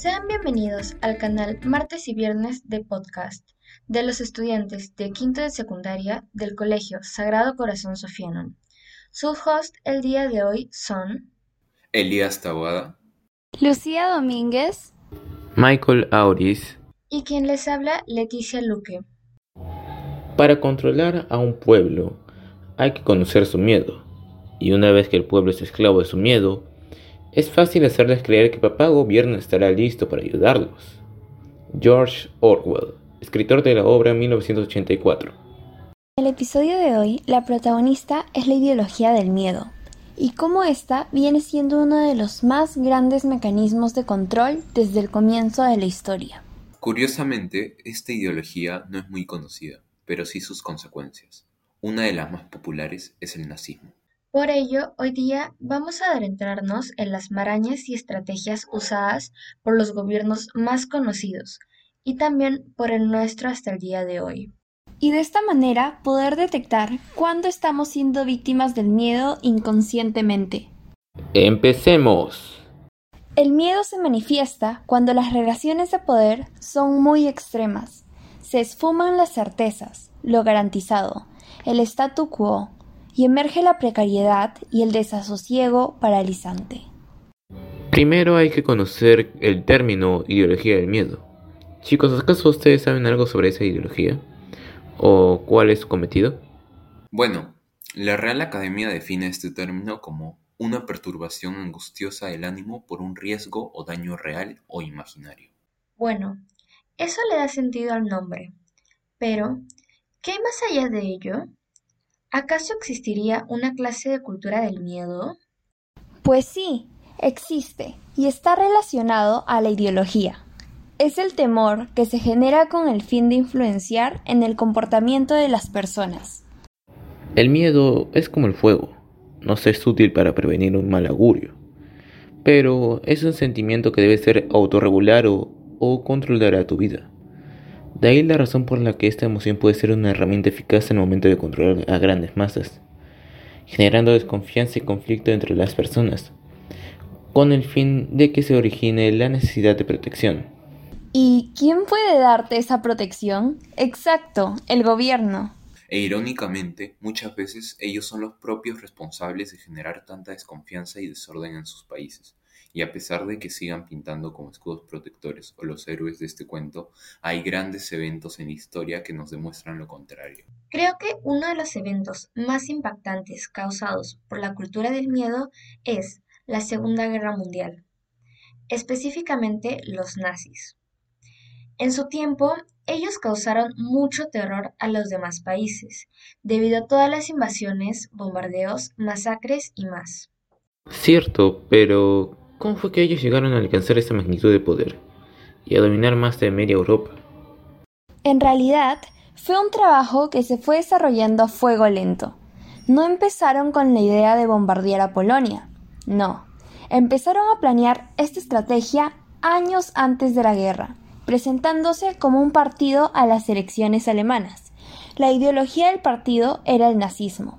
Sean bienvenidos al canal Martes y Viernes de Podcast de los estudiantes de quinto de secundaria del Colegio Sagrado Corazón Sofiano. Sus hosts el día de hoy son Elías Taboada, Lucía Domínguez, Michael Auris. y quien les habla Leticia Luque. Para controlar a un pueblo hay que conocer su miedo. Y una vez que el pueblo es esclavo de su miedo, es fácil hacerles creer que papá gobierno estará listo para ayudarlos. George Orwell, escritor de la obra 1984. En el episodio de hoy, la protagonista es la ideología del miedo y cómo ésta viene siendo uno de los más grandes mecanismos de control desde el comienzo de la historia. Curiosamente, esta ideología no es muy conocida, pero sí sus consecuencias. Una de las más populares es el nazismo. Por ello, hoy día vamos a adentrarnos en las marañas y estrategias usadas por los gobiernos más conocidos y también por el nuestro hasta el día de hoy. Y de esta manera poder detectar cuándo estamos siendo víctimas del miedo inconscientemente. Empecemos. El miedo se manifiesta cuando las relaciones de poder son muy extremas. Se esfuman las certezas, lo garantizado, el statu quo, y emerge la precariedad y el desasosiego paralizante. Primero hay que conocer el término ideología del miedo. Chicos, ¿acaso ustedes saben algo sobre esa ideología? ¿O cuál es su cometido? Bueno, la Real Academia define este término como una perturbación angustiosa del ánimo por un riesgo o daño real o imaginario. Bueno, eso le da sentido al nombre. Pero, ¿qué hay más allá de ello? ¿Acaso existiría una clase de cultura del miedo? Pues sí, existe y está relacionado a la ideología. Es el temor que se genera con el fin de influenciar en el comportamiento de las personas. El miedo es como el fuego. No es útil para prevenir un mal augurio. Pero es un sentimiento que debe ser autorregular o, o controlar a tu vida. De ahí la razón por la que esta emoción puede ser una herramienta eficaz en el momento de controlar a grandes masas, generando desconfianza y conflicto entre las personas, con el fin de que se origine la necesidad de protección. ¿Y quién puede darte esa protección? Exacto, el gobierno. E irónicamente, muchas veces ellos son los propios responsables de generar tanta desconfianza y desorden en sus países. Y a pesar de que sigan pintando como escudos protectores o los héroes de este cuento, hay grandes eventos en la historia que nos demuestran lo contrario. Creo que uno de los eventos más impactantes causados por la cultura del miedo es la Segunda Guerra Mundial, específicamente los nazis. En su tiempo, ellos causaron mucho terror a los demás países, debido a todas las invasiones, bombardeos, masacres y más. Cierto, pero ¿cómo fue que ellos llegaron a alcanzar esa magnitud de poder y a dominar más de media Europa? En realidad, fue un trabajo que se fue desarrollando a fuego lento. No empezaron con la idea de bombardear a Polonia, no. Empezaron a planear esta estrategia años antes de la guerra, presentándose como un partido a las elecciones alemanas. La ideología del partido era el nazismo.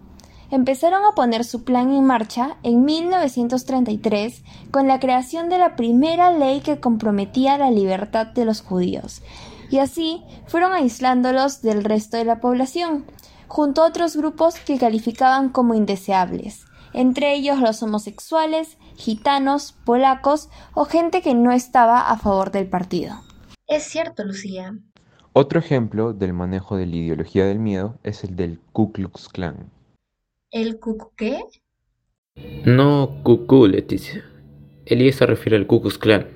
Empezaron a poner su plan en marcha en 1933 con la creación de la primera ley que comprometía la libertad de los judíos, y así fueron aislándolos del resto de la población, junto a otros grupos que calificaban como indeseables, entre ellos los homosexuales, gitanos, polacos o gente que no estaba a favor del partido. Es cierto, Lucía. Otro ejemplo del manejo de la ideología del miedo es el del Ku Klux Klan. ¿El cucu qué? No cucú, Leticia. Elías se refiere al Ku Klux Klan,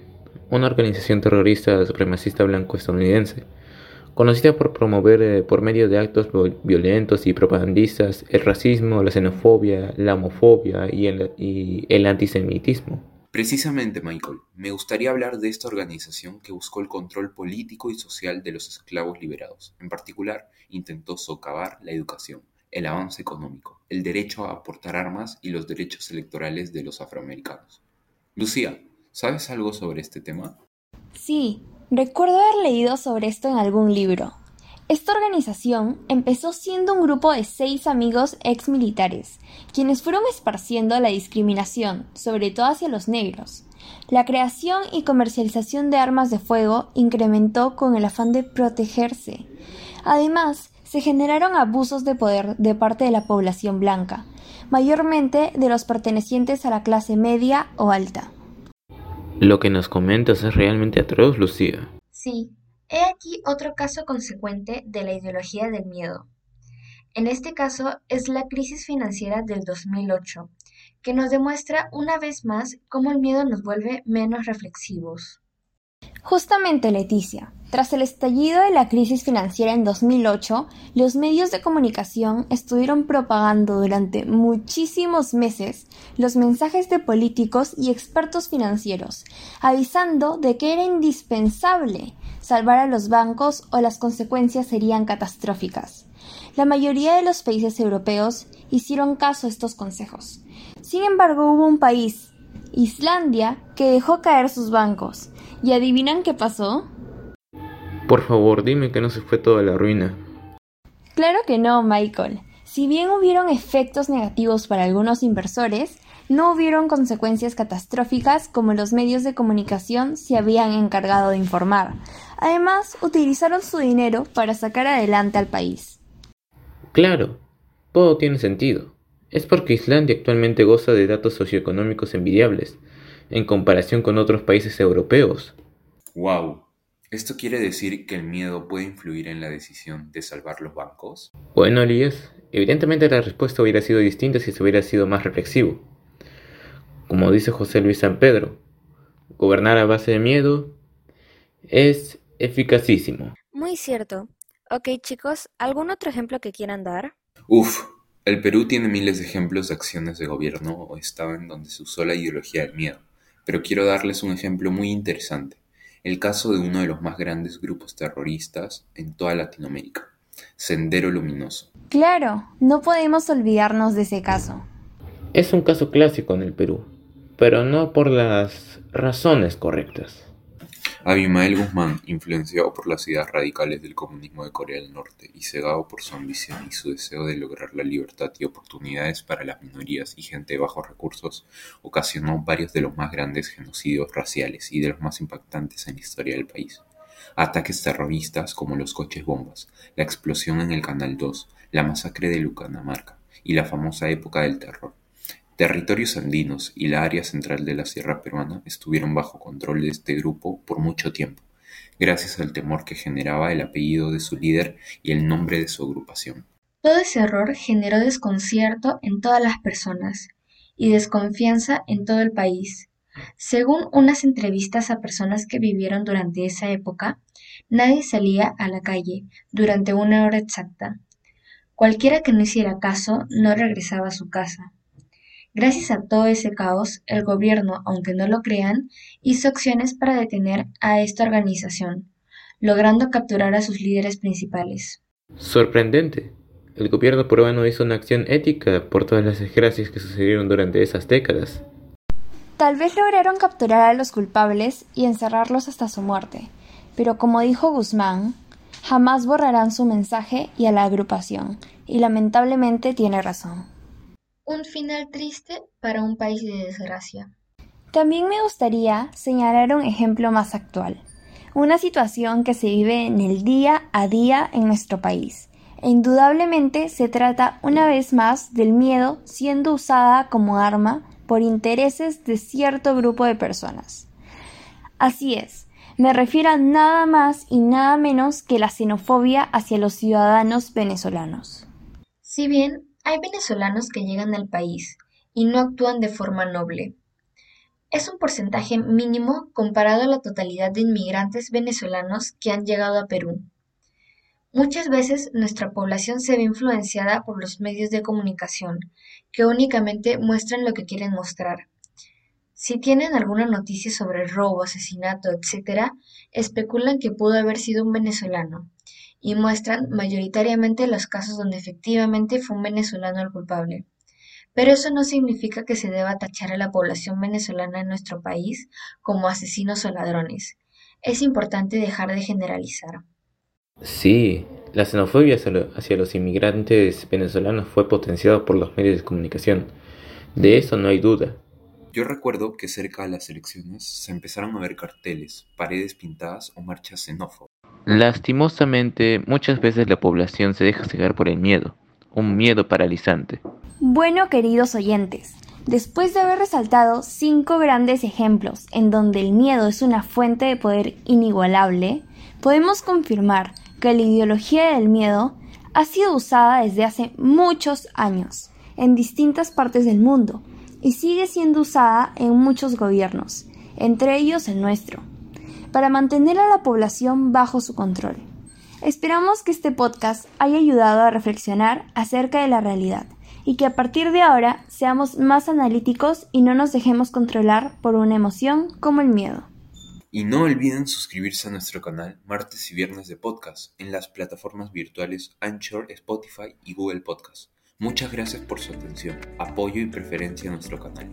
una organización terrorista supremacista blanco estadounidense, conocida por promover eh, por medio de actos violentos y propagandistas el racismo, la xenofobia, la homofobia y el, y el antisemitismo. Precisamente, Michael, me gustaría hablar de esta organización que buscó el control político y social de los esclavos liberados. En particular, intentó socavar la educación, el avance económico, el derecho a portar armas y los derechos electorales de los afroamericanos. Lucía, ¿sabes algo sobre este tema? Sí, recuerdo haber leído sobre esto en algún libro. Esta organización empezó siendo un grupo de seis amigos ex militares, quienes fueron esparciendo la discriminación, sobre todo hacia los negros. La creación y comercialización de armas de fuego incrementó con el afán de protegerse. Además, se generaron abusos de poder de parte de la población blanca, mayormente de los pertenecientes a la clase media o alta. Lo que nos comentas es realmente atroz, Lucía. Sí, he aquí otro caso consecuente de la ideología del miedo. En este caso es la crisis financiera del 2008, que nos demuestra una vez más cómo el miedo nos vuelve menos reflexivos. Justamente, Leticia, tras el estallido de la crisis financiera en 2008, los medios de comunicación estuvieron propagando durante muchísimos meses los mensajes de políticos y expertos financieros, avisando de que era indispensable salvar a los bancos o las consecuencias serían catastróficas. La mayoría de los países europeos hicieron caso a estos consejos. Sin embargo, hubo un país, Islandia, que dejó caer sus bancos. ¿Y adivinan qué pasó? Por favor, dime que no se fue toda la ruina. Claro que no, Michael. Si bien hubieron efectos negativos para algunos inversores, no hubieron consecuencias catastróficas como los medios de comunicación se habían encargado de informar. Además, utilizaron su dinero para sacar adelante al país. Claro, todo tiene sentido. Es porque Islandia actualmente goza de datos socioeconómicos envidiables, en comparación con otros países europeos. ¡Wow! ¿Esto quiere decir que el miedo puede influir en la decisión de salvar los bancos? Bueno, Elías, evidentemente la respuesta hubiera sido distinta si se hubiera sido más reflexivo. Como dice José Luis San Pedro, gobernar a base de miedo es eficacísimo. Muy cierto. Ok, chicos, ¿algún otro ejemplo que quieran dar? Uf, el Perú tiene miles de ejemplos de acciones de gobierno o estado en donde se usó la ideología del miedo, pero quiero darles un ejemplo muy interesante, el caso de uno de los más grandes grupos terroristas en toda Latinoamérica, Sendero Luminoso. Claro, no podemos olvidarnos de ese caso. Es un caso clásico en el Perú, pero no por las razones correctas. Abimael Guzmán, influenciado por las ideas radicales del comunismo de Corea del Norte y cegado por su ambición y su deseo de lograr la libertad y oportunidades para las minorías y gente de bajos recursos, ocasionó varios de los más grandes genocidios raciales y de los más impactantes en la historia del país. Ataques terroristas como los coches bombas, la explosión en el Canal 2, la masacre de Lucanamarca y la famosa época del terror Territorios andinos y la área central de la sierra peruana estuvieron bajo control de este grupo por mucho tiempo, gracias al temor que generaba el apellido de su líder y el nombre de su agrupación. Todo ese error generó desconcierto en todas las personas y desconfianza en todo el país. Según unas entrevistas a personas que vivieron durante esa época, nadie salía a la calle durante una hora exacta. Cualquiera que no hiciera caso no regresaba a su casa. Gracias a todo ese caos, el gobierno, aunque no lo crean, hizo acciones para detener a esta organización, logrando capturar a sus líderes principales. Sorprendente. El gobierno peruano hizo una acción ética por todas las desgracias que sucedieron durante esas décadas. Tal vez lograron capturar a los culpables y encerrarlos hasta su muerte, pero como dijo Guzmán, jamás borrarán su mensaje y a la agrupación, y lamentablemente tiene razón. Un final triste para un país de desgracia. También me gustaría señalar un ejemplo más actual, una situación que se vive en el día a día en nuestro país. E indudablemente se trata una vez más del miedo siendo usada como arma por intereses de cierto grupo de personas. Así es, me refiero a nada más y nada menos que la xenofobia hacia los ciudadanos venezolanos. Si bien hay venezolanos que llegan al país y no actúan de forma noble. Es un porcentaje mínimo comparado a la totalidad de inmigrantes venezolanos que han llegado a Perú. Muchas veces nuestra población se ve influenciada por los medios de comunicación, que únicamente muestran lo que quieren mostrar. Si tienen alguna noticia sobre robo, asesinato, etc., especulan que pudo haber sido un venezolano, y muestran mayoritariamente los casos donde efectivamente fue un venezolano el culpable. Pero eso no significa que se deba tachar a la población venezolana en nuestro país como asesinos o ladrones. Es importante dejar de generalizar. Sí, la xenofobia hacia los inmigrantes venezolanos fue potenciada por los medios de comunicación. De eso no hay duda. Yo recuerdo que cerca de las elecciones se empezaron a ver carteles, paredes pintadas o marchas xenófobas. Lastimosamente, muchas veces la población se deja cegar por el miedo, un miedo paralizante. Bueno, queridos oyentes, después de haber resaltado cinco grandes ejemplos en donde el miedo es una fuente de poder inigualable, podemos confirmar que la ideología del miedo ha sido usada desde hace muchos años en distintas partes del mundo y sigue siendo usada en muchos gobiernos, entre ellos el nuestro, para mantener a la población bajo su control. Esperamos que este podcast haya ayudado a reflexionar acerca de la realidad y que a partir de ahora seamos más analíticos y no nos dejemos controlar por una emoción como el miedo. Y no olviden suscribirse a nuestro canal martes y viernes de podcast en las plataformas virtuales Anchor, Spotify y Google Podcast. Muchas gracias por su atención, apoyo y preferencia a nuestro canal.